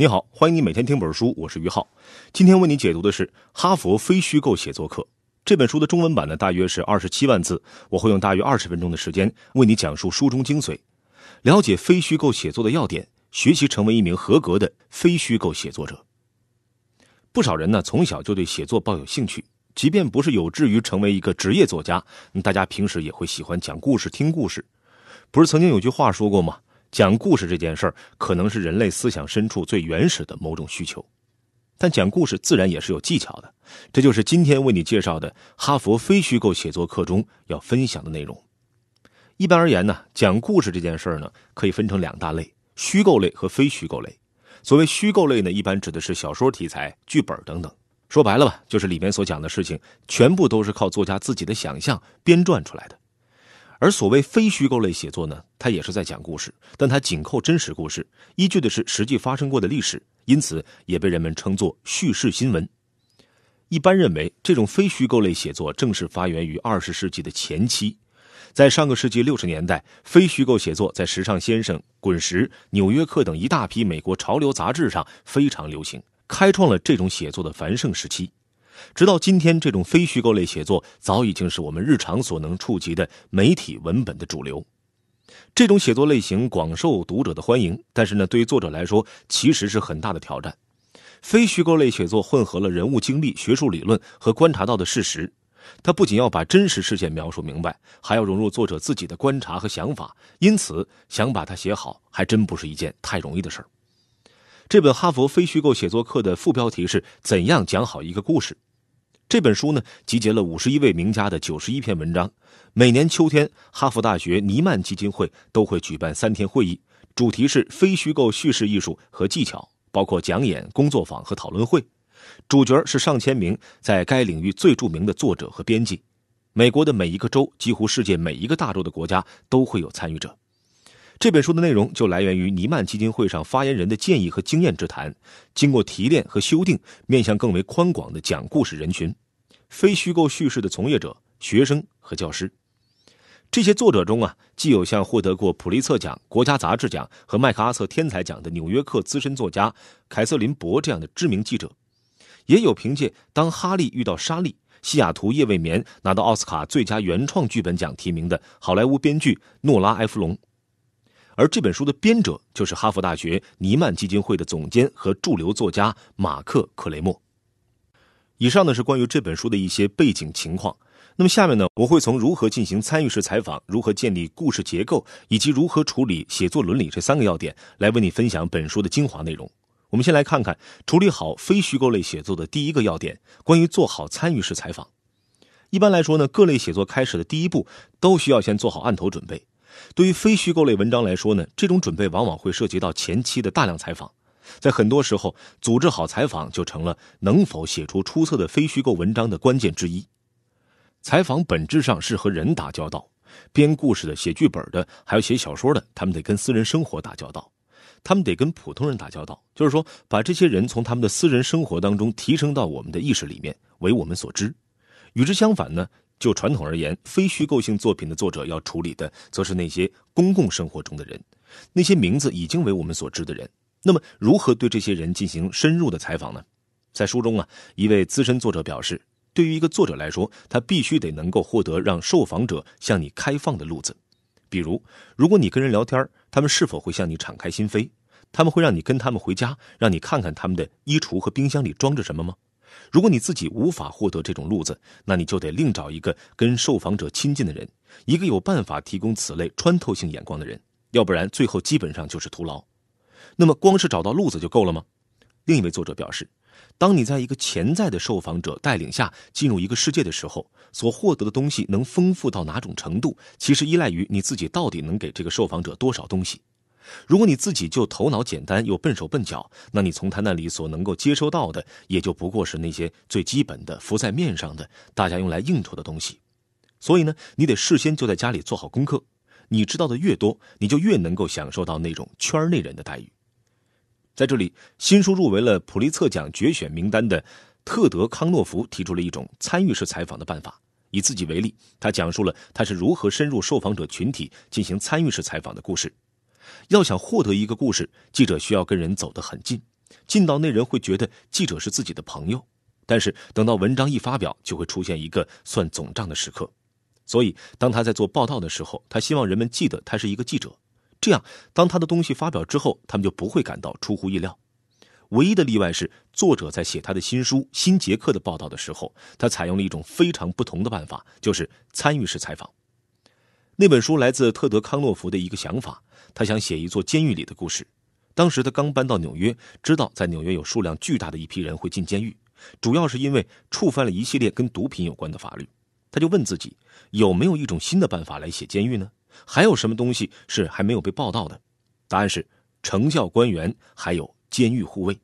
你好，欢迎你每天听本书，我是于浩。今天为你解读的是《哈佛非虚构写作课》这本书的中文版呢，大约是二十七万字，我会用大约二十分钟的时间为你讲述书中精髓，了解非虚构写作的要点，学习成为一名合格的非虚构写作者。不少人呢，从小就对写作抱有兴趣，即便不是有志于成为一个职业作家，大家平时也会喜欢讲故事、听故事。不是曾经有句话说过吗？讲故事这件事儿，可能是人类思想深处最原始的某种需求，但讲故事自然也是有技巧的。这就是今天为你介绍的哈佛非虚构写作课中要分享的内容。一般而言呢，讲故事这件事儿呢，可以分成两大类：虚构类和非虚构类。所谓虚构类呢，一般指的是小说题材、剧本等等。说白了吧，就是里面所讲的事情，全部都是靠作家自己的想象编撰出来的。而所谓非虚构类写作呢，它也是在讲故事，但它紧扣真实故事，依据的是实际发生过的历史，因此也被人们称作叙事新闻。一般认为，这种非虚构类写作正是发源于二十世纪的前期，在上个世纪六十年代，非虚构写作在《时尚先生》《滚石》《纽约客》等一大批美国潮流杂志上非常流行，开创了这种写作的繁盛时期。直到今天，这种非虚构类写作早已经是我们日常所能触及的媒体文本的主流。这种写作类型广受读者的欢迎，但是呢，对于作者来说，其实是很大的挑战。非虚构类写作混合了人物经历、学术理论和观察到的事实，它不仅要把真实事件描述明白，还要融入作者自己的观察和想法。因此，想把它写好，还真不是一件太容易的事儿。这本哈佛非虚构写作课的副标题是“怎样讲好一个故事”。这本书呢，集结了五十一位名家的九十一篇文章。每年秋天，哈佛大学尼曼基金会都会举办三天会议，主题是非虚构叙事艺术和技巧，包括讲演、工作坊和讨论会。主角是上千名在该领域最著名的作者和编辑。美国的每一个州，几乎世界每一个大洲的国家都会有参与者。这本书的内容就来源于尼曼基金会上发言人的建议和经验之谈，经过提炼和修订，面向更为宽广的讲故事人群，非虚构叙事的从业者、学生和教师。这些作者中啊，既有像获得过普利策奖、国家杂志奖和麦克阿瑟天才奖的《纽约客》资深作家凯瑟琳·博这样的知名记者，也有凭借《当哈利遇到莎莉》《西雅图夜未眠》拿到奥斯卡最佳原创剧本奖提名的好莱坞编剧诺拉·埃弗隆。而这本书的编者就是哈佛大学尼曼基金会的总监和驻留作家马克·克雷默。以上呢是关于这本书的一些背景情况。那么下面呢，我会从如何进行参与式采访、如何建立故事结构以及如何处理写作伦理这三个要点，来为你分享本书的精华内容。我们先来看看处理好非虚构类写作的第一个要点：关于做好参与式采访。一般来说呢，各类写作开始的第一步都需要先做好案头准备。对于非虚构类文章来说呢，这种准备往往会涉及到前期的大量采访，在很多时候，组织好采访就成了能否写出出色的非虚构文章的关键之一。采访本质上是和人打交道，编故事的、写剧本的，还有写小说的，他们得跟私人生活打交道，他们得跟普通人打交道，就是说，把这些人从他们的私人生活当中提升到我们的意识里面，为我们所知。与之相反呢？就传统而言，非虚构性作品的作者要处理的，则是那些公共生活中的人，那些名字已经为我们所知的人。那么，如何对这些人进行深入的采访呢？在书中啊，一位资深作者表示，对于一个作者来说，他必须得能够获得让受访者向你开放的路子。比如，如果你跟人聊天，他们是否会向你敞开心扉？他们会让你跟他们回家，让你看看他们的衣橱和冰箱里装着什么吗？如果你自己无法获得这种路子，那你就得另找一个跟受访者亲近的人，一个有办法提供此类穿透性眼光的人，要不然最后基本上就是徒劳。那么光是找到路子就够了吗？另一位作者表示，当你在一个潜在的受访者带领下进入一个世界的时候，所获得的东西能丰富到哪种程度，其实依赖于你自己到底能给这个受访者多少东西。如果你自己就头脑简单又笨手笨脚，那你从他那里所能够接收到的，也就不过是那些最基本的浮在面上的、大家用来应酬的东西。所以呢，你得事先就在家里做好功课。你知道的越多，你就越能够享受到那种圈内人的待遇。在这里，新书入围了普利策奖决选名单的特德·康诺夫提出了一种参与式采访的办法。以自己为例，他讲述了他是如何深入受访者群体进行参与式采访的故事。要想获得一个故事，记者需要跟人走得很近，近到那人会觉得记者是自己的朋友，但是等到文章一发表，就会出现一个算总账的时刻。所以，当他在做报道的时候，他希望人们记得他是一个记者。这样，当他的东西发表之后，他们就不会感到出乎意料。唯一的例外是，作者在写他的新书《新杰克》的报道的时候，他采用了一种非常不同的办法，就是参与式采访。那本书来自特德·康诺夫的一个想法，他想写一座监狱里的故事。当时他刚搬到纽约，知道在纽约有数量巨大的一批人会进监狱，主要是因为触犯了一系列跟毒品有关的法律。他就问自己，有没有一种新的办法来写监狱呢？还有什么东西是还没有被报道的？答案是成教官员，还有监狱护卫。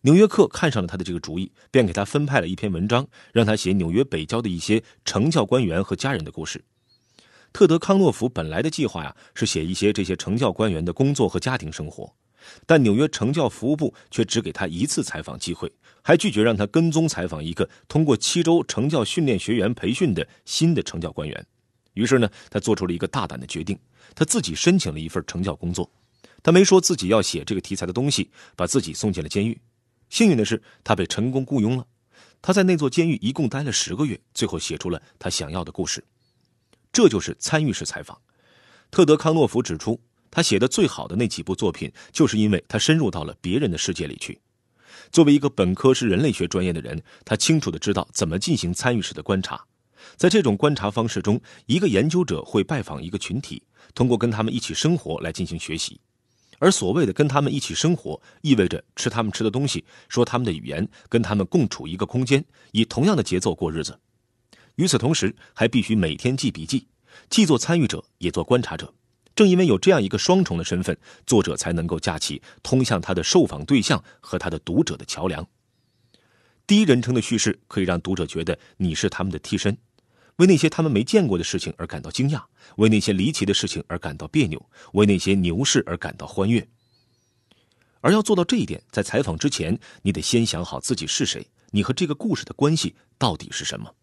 纽约客看上了他的这个主意，便给他分派了一篇文章，让他写纽约北郊的一些成教官员和家人的故事。特德·康诺夫本来的计划呀，是写一些这些成教官员的工作和家庭生活，但纽约成教服务部却只给他一次采访机会。还拒绝让他跟踪采访一个通过七周成教训练学员培训的新的成教官员，于是呢，他做出了一个大胆的决定，他自己申请了一份成教工作。他没说自己要写这个题材的东西，把自己送进了监狱。幸运的是，他被成功雇佣了。他在那座监狱一共待了十个月，最后写出了他想要的故事。这就是参与式采访。特德·康诺夫指出，他写的最好的那几部作品，就是因为他深入到了别人的世界里去。作为一个本科是人类学专业的人，他清楚的知道怎么进行参与式的观察。在这种观察方式中，一个研究者会拜访一个群体，通过跟他们一起生活来进行学习。而所谓的跟他们一起生活，意味着吃他们吃的东西，说他们的语言，跟他们共处一个空间，以同样的节奏过日子。与此同时，还必须每天记笔记，既做参与者，也做观察者。正因为有这样一个双重的身份，作者才能够架起通向他的受访对象和他的读者的桥梁。第一人称的叙事可以让读者觉得你是他们的替身，为那些他们没见过的事情而感到惊讶，为那些离奇的事情而感到别扭，为那些牛市而感到欢悦。而要做到这一点，在采访之前，你得先想好自己是谁，你和这个故事的关系到底是什么。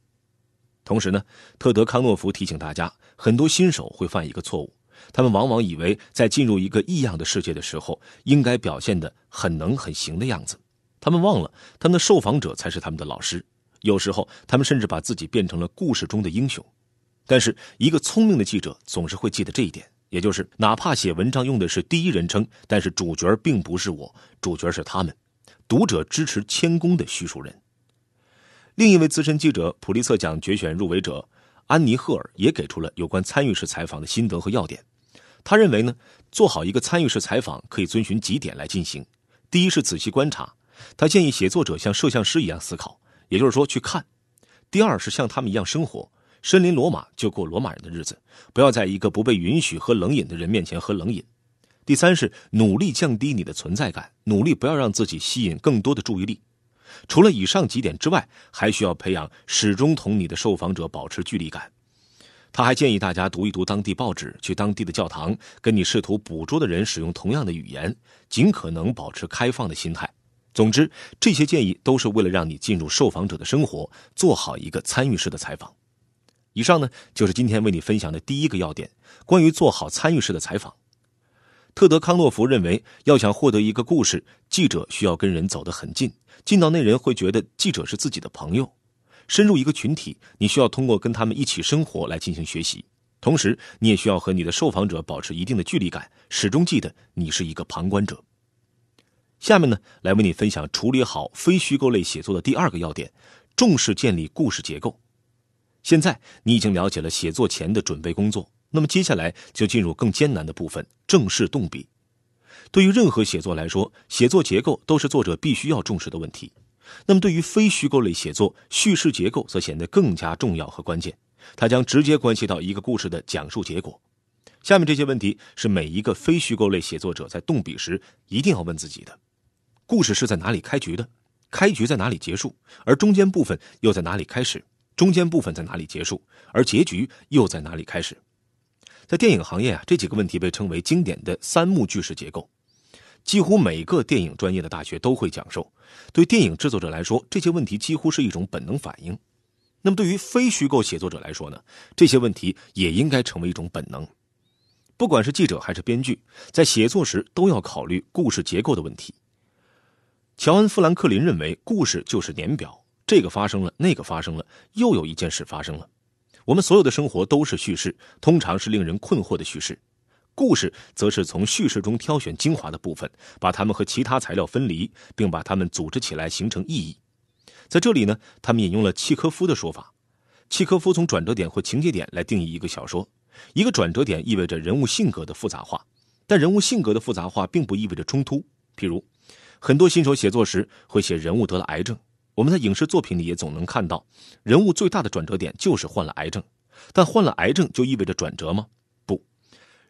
同时呢，特德·康诺夫提醒大家，很多新手会犯一个错误。他们往往以为，在进入一个异样的世界的时候，应该表现的很能很行的样子。他们忘了，他们的受访者才是他们的老师。有时候，他们甚至把自己变成了故事中的英雄。但是，一个聪明的记者总是会记得这一点，也就是哪怕写文章用的是第一人称，但是主角并不是我，主角是他们，读者支持谦恭的叙述人。另一位资深记者、普利策奖决选入围者。安妮·赫尔也给出了有关参与式采访的心得和要点。他认为呢，做好一个参与式采访可以遵循几点来进行。第一是仔细观察，他建议写作者像摄像师一样思考，也就是说去看。第二是像他们一样生活，身临罗马就过罗马人的日子，不要在一个不被允许喝冷饮的人面前喝冷饮。第三是努力降低你的存在感，努力不要让自己吸引更多的注意力。除了以上几点之外，还需要培养始终同你的受访者保持距离感。他还建议大家读一读当地报纸，去当地的教堂，跟你试图捕捉的人使用同样的语言，尽可能保持开放的心态。总之，这些建议都是为了让你进入受访者的生活，做好一个参与式的采访。以上呢，就是今天为你分享的第一个要点，关于做好参与式的采访。特德·康诺夫认为，要想获得一个故事，记者需要跟人走得很近，近到那人会觉得记者是自己的朋友。深入一个群体，你需要通过跟他们一起生活来进行学习，同时你也需要和你的受访者保持一定的距离感，始终记得你是一个旁观者。下面呢，来为你分享处理好非虚构类写作的第二个要点：重视建立故事结构。现在你已经了解了写作前的准备工作。那么接下来就进入更艰难的部分——正式动笔。对于任何写作来说，写作结构都是作者必须要重视的问题。那么对于非虚构类写作，叙事结构则显得更加重要和关键，它将直接关系到一个故事的讲述结果。下面这些问题是每一个非虚构类写作者在动笔时一定要问自己的：故事是在哪里开局的？开局在哪里结束？而中间部分又在哪里开始？中间部分在哪里结束？而结局又在哪里开始？在电影行业啊，这几个问题被称为经典的三幕句式结构，几乎每个电影专业的大学都会讲授。对电影制作者来说，这些问题几乎是一种本能反应。那么，对于非虚构写作者来说呢？这些问题也应该成为一种本能。不管是记者还是编剧，在写作时都要考虑故事结构的问题。乔恩·富兰克林认为，故事就是年表，这个发生了，那个发生了，又有一件事发生了。我们所有的生活都是叙事，通常是令人困惑的叙事。故事则是从叙事中挑选精华的部分，把它们和其他材料分离，并把它们组织起来形成意义。在这里呢，他们引用了契科夫的说法。契科夫从转折点或情节点来定义一个小说。一个转折点意味着人物性格的复杂化，但人物性格的复杂化并不意味着冲突。譬如，很多新手写作时会写人物得了癌症。我们在影视作品里也总能看到，人物最大的转折点就是患了癌症。但患了癌症就意味着转折吗？不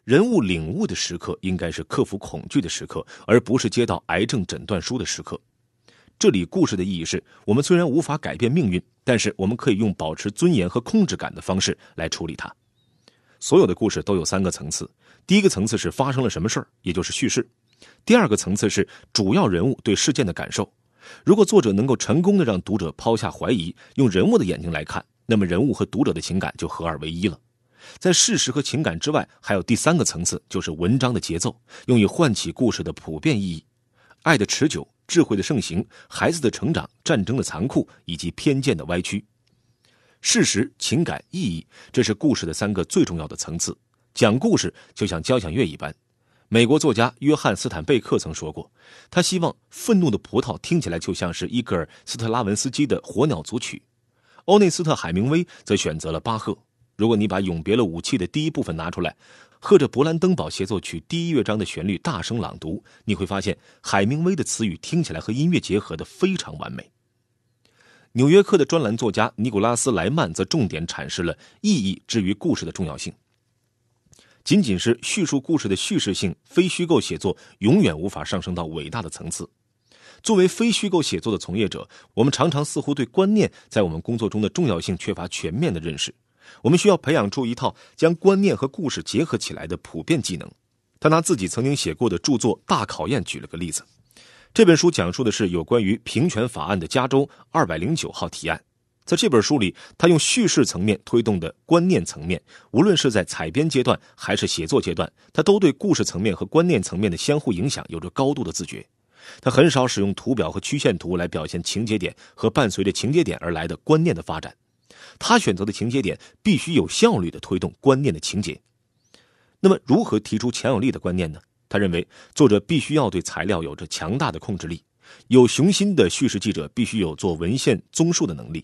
人物领悟的时刻应该是克服恐惧的时刻，而不是接到癌症诊断书的时刻。这里故事的意义是我们虽然无法改变命运，但是我们可以用保持尊严和控制感的方式来处理它。所有的故事都有三个层次：第一个层次是发生了什么事儿，也就是叙事；第二个层次是主要人物对事件的感受。如果作者能够成功的让读者抛下怀疑，用人物的眼睛来看，那么人物和读者的情感就合二为一了。在事实和情感之外，还有第三个层次，就是文章的节奏，用以唤起故事的普遍意义：爱的持久、智慧的盛行、孩子的成长、战争的残酷以及偏见的歪曲。事实、情感、意义，这是故事的三个最重要的层次。讲故事就像交响乐一般。美国作家约翰·斯坦贝克曾说过，他希望《愤怒的葡萄》听起来就像是伊戈尔·斯特拉文斯基的《火鸟组曲》。欧内斯特·海明威则选择了巴赫。如果你把《永别了，武器》的第一部分拿出来，和着勃兰登堡协奏曲第一乐章的旋律大声朗读，你会发现海明威的词语听起来和音乐结合的非常完美。《纽约客》的专栏作家尼古拉斯·莱曼则重点阐释了意义之于故事的重要性。仅仅是叙述故事的叙事性，非虚构写作永远无法上升到伟大的层次。作为非虚构写作的从业者，我们常常似乎对观念在我们工作中的重要性缺乏全面的认识。我们需要培养出一套将观念和故事结合起来的普遍技能。他拿自己曾经写过的著作《大考验》举了个例子。这本书讲述的是有关于平权法案的加州二百零九号提案。在这本书里，他用叙事层面推动的观念层面，无论是在采编阶段还是写作阶段，他都对故事层面和观念层面的相互影响有着高度的自觉。他很少使用图表和曲线图来表现情节点和伴随着情节点而来的观念的发展。他选择的情节点必须有效率的推动观念的情节。那么，如何提出强有力的观念呢？他认为，作者必须要对材料有着强大的控制力。有雄心的叙事记者必须有做文献综述的能力。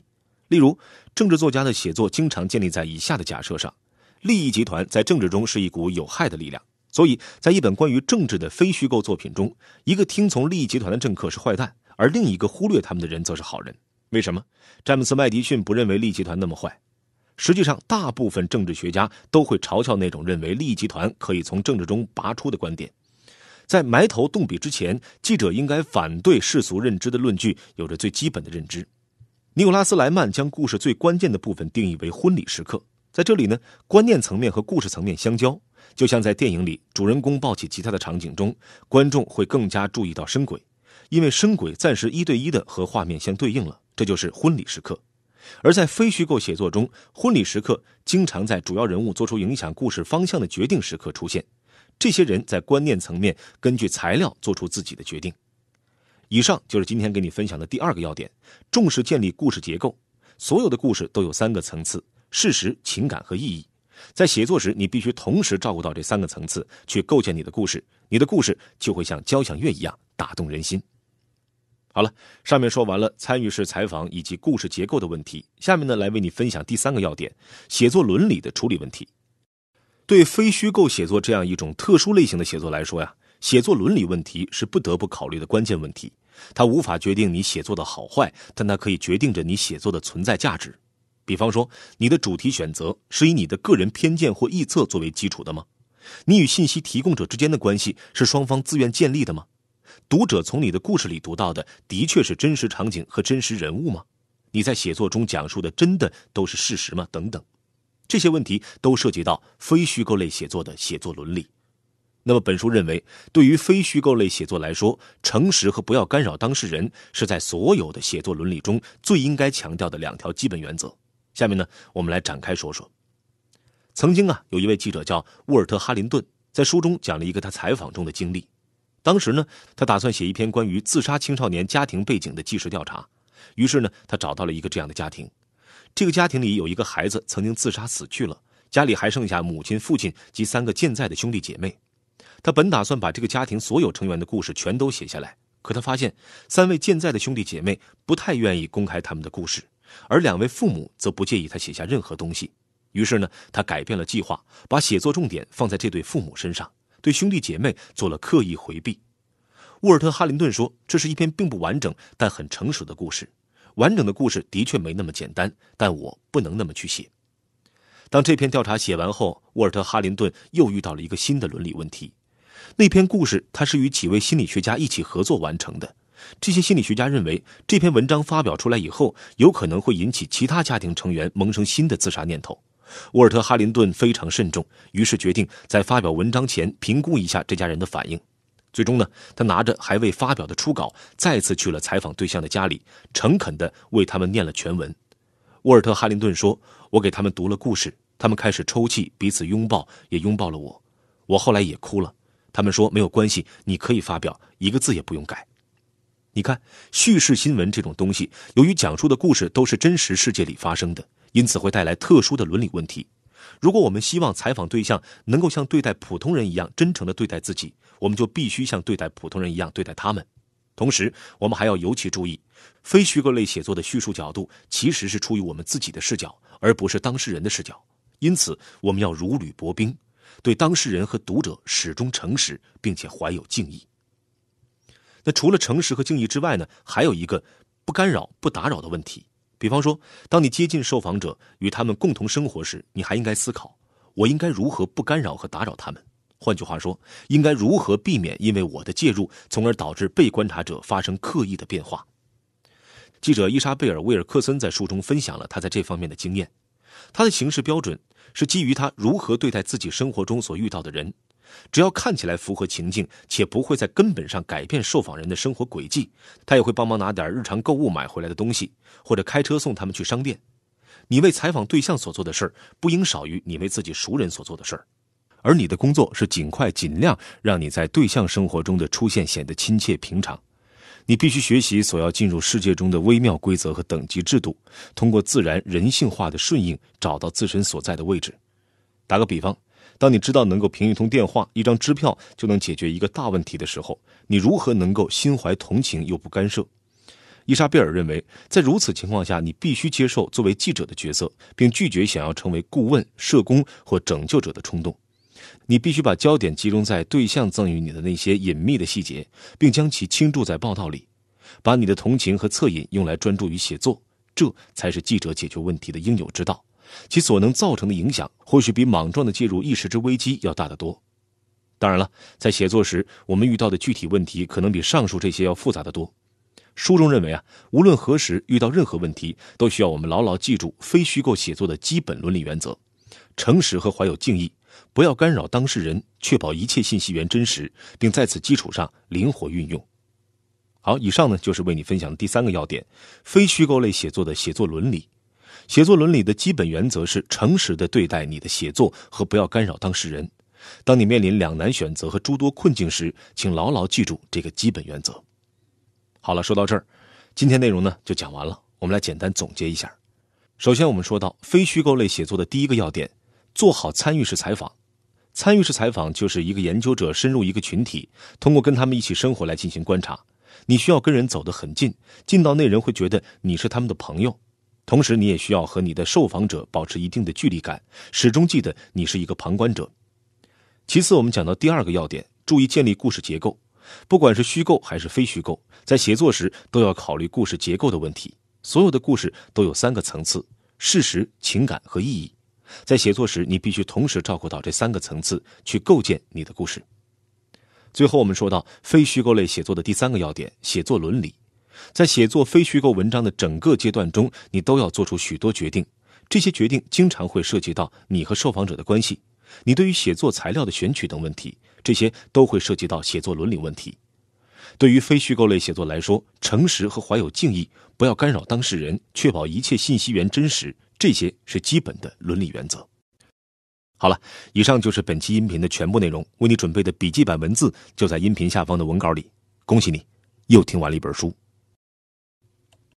例如，政治作家的写作经常建立在以下的假设上：利益集团在政治中是一股有害的力量，所以在一本关于政治的非虚构作品中，一个听从利益集团的政客是坏蛋，而另一个忽略他们的人则是好人。为什么詹姆斯·麦迪逊不认为利益集团那么坏？实际上，大部分政治学家都会嘲笑那种认为利益集团可以从政治中拔出的观点。在埋头动笔之前，记者应该反对世俗认知的论据有着最基本的认知。尼古拉斯·莱曼将故事最关键的部分定义为婚礼时刻，在这里呢，观念层面和故事层面相交，就像在电影里主人公抱起吉他的场景中，观众会更加注意到声轨，因为声轨暂时一对一的和画面相对应了。这就是婚礼时刻，而在非虚构写作中，婚礼时刻经常在主要人物做出影响故事方向的决定时刻出现。这些人在观念层面根据材料做出自己的决定。以上就是今天给你分享的第二个要点：重视建立故事结构。所有的故事都有三个层次：事实、情感和意义。在写作时，你必须同时照顾到这三个层次，去构建你的故事。你的故事就会像交响乐一样打动人心。好了，上面说完了参与式采访以及故事结构的问题，下面呢来为你分享第三个要点：写作伦理的处理问题。对非虚构写作这样一种特殊类型的写作来说呀，写作伦理问题是不得不考虑的关键问题。它无法决定你写作的好坏，但它可以决定着你写作的存在价值。比方说，你的主题选择是以你的个人偏见或臆测作为基础的吗？你与信息提供者之间的关系是双方自愿建立的吗？读者从你的故事里读到的，的确是真实场景和真实人物吗？你在写作中讲述的真的都是事实吗？等等，这些问题都涉及到非虚构类写作的写作伦理。那么，本书认为，对于非虚构类写作来说，诚实和不要干扰当事人是在所有的写作伦理中最应该强调的两条基本原则。下面呢，我们来展开说说。曾经啊，有一位记者叫沃尔特·哈林顿，在书中讲了一个他采访中的经历。当时呢，他打算写一篇关于自杀青少年家庭背景的纪实调查，于是呢，他找到了一个这样的家庭。这个家庭里有一个孩子曾经自杀死去了，家里还剩下母亲、父亲及三个健在的兄弟姐妹。他本打算把这个家庭所有成员的故事全都写下来，可他发现三位健在的兄弟姐妹不太愿意公开他们的故事，而两位父母则不介意他写下任何东西。于是呢，他改变了计划，把写作重点放在这对父母身上，对兄弟姐妹做了刻意回避。沃尔特·哈林顿说：“这是一篇并不完整但很成熟的故事。完整的故事的确没那么简单，但我不能那么去写。”当这篇调查写完后，沃尔特·哈林顿又遇到了一个新的伦理问题。那篇故事他是与几位心理学家一起合作完成的。这些心理学家认为，这篇文章发表出来以后，有可能会引起其他家庭成员萌生新的自杀念头。沃尔特·哈林顿非常慎重，于是决定在发表文章前评估一下这家人的反应。最终呢，他拿着还未发表的初稿，再次去了采访对象的家里，诚恳地为他们念了全文。沃尔特·哈林顿说：“我给他们读了故事，他们开始抽泣，彼此拥抱，也拥抱了我。我后来也哭了。他们说没有关系，你可以发表，一个字也不用改。你看，叙事新闻这种东西，由于讲述的故事都是真实世界里发生的。”因此会带来特殊的伦理问题。如果我们希望采访对象能够像对待普通人一样真诚地对待自己，我们就必须像对待普通人一样对待他们。同时，我们还要尤其注意，非虚构类写作的叙述角度其实是出于我们自己的视角，而不是当事人的视角。因此，我们要如履薄冰，对当事人和读者始终诚实，并且怀有敬意。那除了诚实和敬意之外呢？还有一个不干扰、不打扰的问题。比方说，当你接近受访者，与他们共同生活时，你还应该思考：我应该如何不干扰和打扰他们？换句话说，应该如何避免因为我的介入，从而导致被观察者发生刻意的变化？记者伊莎贝尔·威尔克森在书中分享了他在这方面的经验。他的行事标准是基于他如何对待自己生活中所遇到的人。只要看起来符合情境，且不会在根本上改变受访人的生活轨迹，他也会帮忙拿点日常购物买回来的东西，或者开车送他们去商店。你为采访对象所做的事儿，不应少于你为自己熟人所做的事儿。而你的工作是尽快、尽量让你在对象生活中的出现显得亲切平常。你必须学习所要进入世界中的微妙规则和等级制度，通过自然人性化的顺应，找到自身所在的位置。打个比方。当你知道能够凭一通电话、一张支票就能解决一个大问题的时候，你如何能够心怀同情又不干涉？伊莎贝尔认为，在如此情况下，你必须接受作为记者的角色，并拒绝想要成为顾问、社工或拯救者的冲动。你必须把焦点集中在对象赠予你的那些隐秘的细节，并将其倾注在报道里，把你的同情和恻隐用来专注于写作，这才是记者解决问题的应有之道。其所能造成的影响，或许比莽撞的介入一时之危机要大得多。当然了，在写作时，我们遇到的具体问题可能比上述这些要复杂得多。书中认为啊，无论何时遇到任何问题，都需要我们牢牢记住非虚构写作的基本伦理原则：诚实和怀有敬意，不要干扰当事人，确保一切信息源真实，并在此基础上灵活运用。好，以上呢就是为你分享的第三个要点：非虚构类写作的写作伦理。写作伦理的基本原则是诚实的对待你的写作和不要干扰当事人。当你面临两难选择和诸多困境时，请牢牢记住这个基本原则。好了，说到这儿，今天内容呢就讲完了。我们来简单总结一下。首先，我们说到非虚构类写作的第一个要点：做好参与式采访。参与式采访就是一个研究者深入一个群体，通过跟他们一起生活来进行观察。你需要跟人走得很近，近到那人会觉得你是他们的朋友。同时，你也需要和你的受访者保持一定的距离感，始终记得你是一个旁观者。其次，我们讲到第二个要点，注意建立故事结构。不管是虚构还是非虚构，在写作时都要考虑故事结构的问题。所有的故事都有三个层次：事实、情感和意义。在写作时，你必须同时照顾到这三个层次，去构建你的故事。最后，我们说到非虚构类写作的第三个要点：写作伦理。在写作非虚构文章的整个阶段中，你都要做出许多决定，这些决定经常会涉及到你和受访者的关系，你对于写作材料的选取等问题，这些都会涉及到写作伦理问题。对于非虚构类写作来说，诚实和怀有敬意，不要干扰当事人，确保一切信息源真实，这些是基本的伦理原则。好了，以上就是本期音频的全部内容。为你准备的笔记版文字就在音频下方的文稿里。恭喜你，又听完了一本书。